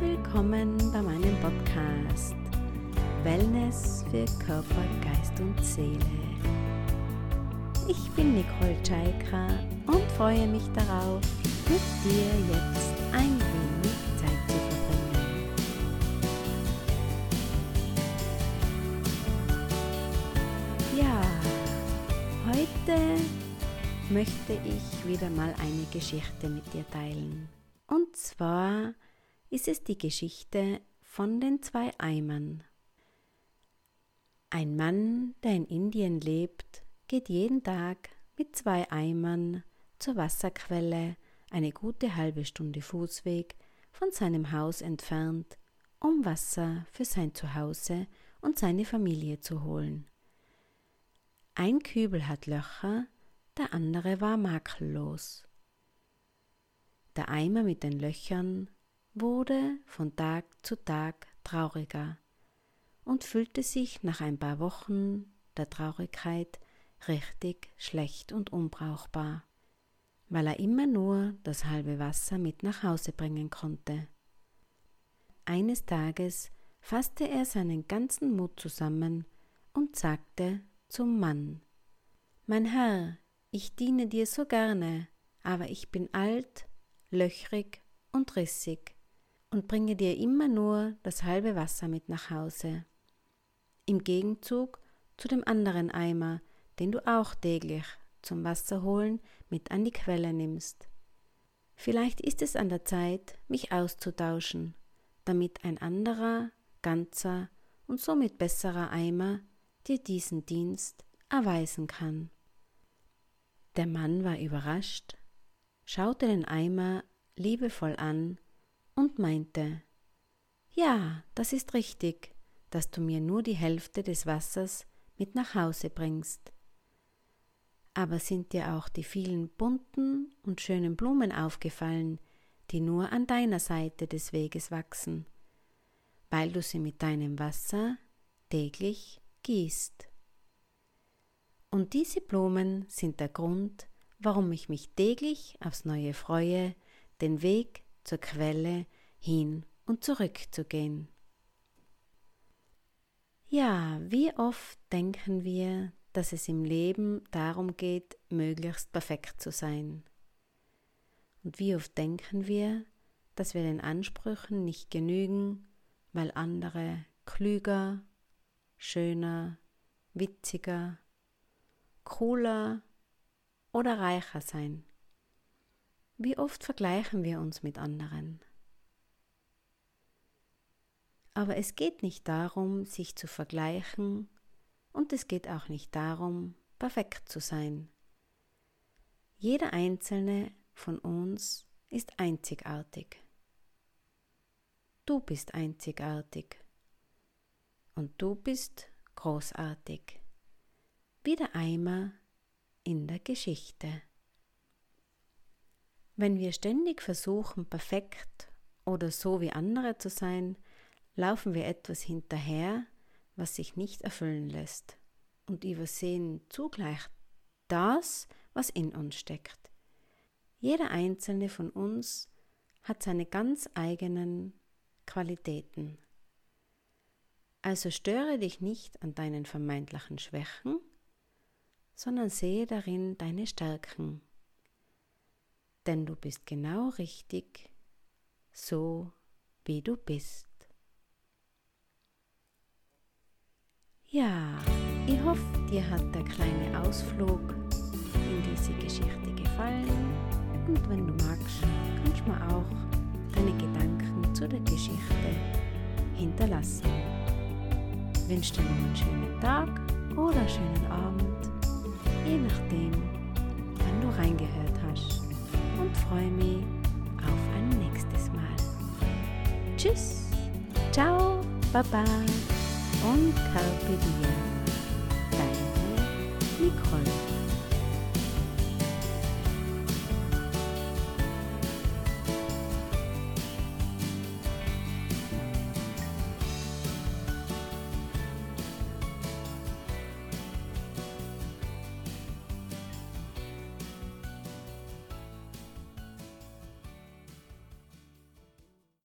willkommen bei meinem Podcast Wellness für Körper, Geist und Seele. Ich bin Nicole Tschaika und freue mich darauf, mit dir jetzt ein wenig Zeit zu verbringen. Ja, heute möchte ich wieder mal eine Geschichte mit dir teilen. Und zwar ist es die Geschichte von den zwei Eimern. Ein Mann, der in Indien lebt, geht jeden Tag mit zwei Eimern zur Wasserquelle, eine gute halbe Stunde Fußweg von seinem Haus entfernt, um Wasser für sein Zuhause und seine Familie zu holen. Ein Kübel hat Löcher, der andere war makellos. Der Eimer mit den Löchern wurde von Tag zu Tag trauriger und fühlte sich nach ein paar Wochen der Traurigkeit richtig schlecht und unbrauchbar, weil er immer nur das halbe Wasser mit nach Hause bringen konnte. Eines Tages fasste er seinen ganzen Mut zusammen und sagte zum Mann Mein Herr, ich diene dir so gerne, aber ich bin alt, löchrig und rissig und bringe dir immer nur das halbe Wasser mit nach Hause. Im Gegenzug zu dem anderen Eimer, den du auch täglich zum Wasserholen mit an die Quelle nimmst. Vielleicht ist es an der Zeit, mich auszutauschen, damit ein anderer, ganzer und somit besserer Eimer dir diesen Dienst erweisen kann. Der Mann war überrascht, schaute den Eimer liebevoll an und meinte, ja, das ist richtig, dass du mir nur die Hälfte des Wassers mit nach Hause bringst. Aber sind dir auch die vielen bunten und schönen Blumen aufgefallen, die nur an deiner Seite des Weges wachsen, weil du sie mit deinem Wasser täglich gießt. Und diese Blumen sind der Grund, warum ich mich täglich aufs Neue freue, den Weg zur Quelle hin und zurück zu gehen. Ja, wie oft denken wir, dass es im Leben darum geht, möglichst perfekt zu sein? Und wie oft denken wir, dass wir den Ansprüchen nicht genügen, weil andere klüger, schöner, witziger, cooler oder reicher sein? Wie oft vergleichen wir uns mit anderen? Aber es geht nicht darum, sich zu vergleichen und es geht auch nicht darum, perfekt zu sein. Jeder einzelne von uns ist einzigartig. Du bist einzigartig und du bist großartig, wie der Eimer in der Geschichte. Wenn wir ständig versuchen, perfekt oder so wie andere zu sein, laufen wir etwas hinterher, was sich nicht erfüllen lässt und übersehen zugleich das, was in uns steckt. Jeder einzelne von uns hat seine ganz eigenen Qualitäten. Also störe dich nicht an deinen vermeintlichen Schwächen, sondern sehe darin deine Stärken denn du bist genau richtig, so wie du bist. Ja, ich hoffe, dir hat der kleine Ausflug in diese Geschichte gefallen und wenn du magst, kannst du mir auch deine Gedanken zu der Geschichte hinterlassen. Ich wünsche dir noch einen schönen Tag oder einen schönen Abend, je nachdem, wann du reingehört hast und freue mich auf ein nächstes Mal. Tschüss, ciao, baba und carpe diem. Deine Nicole.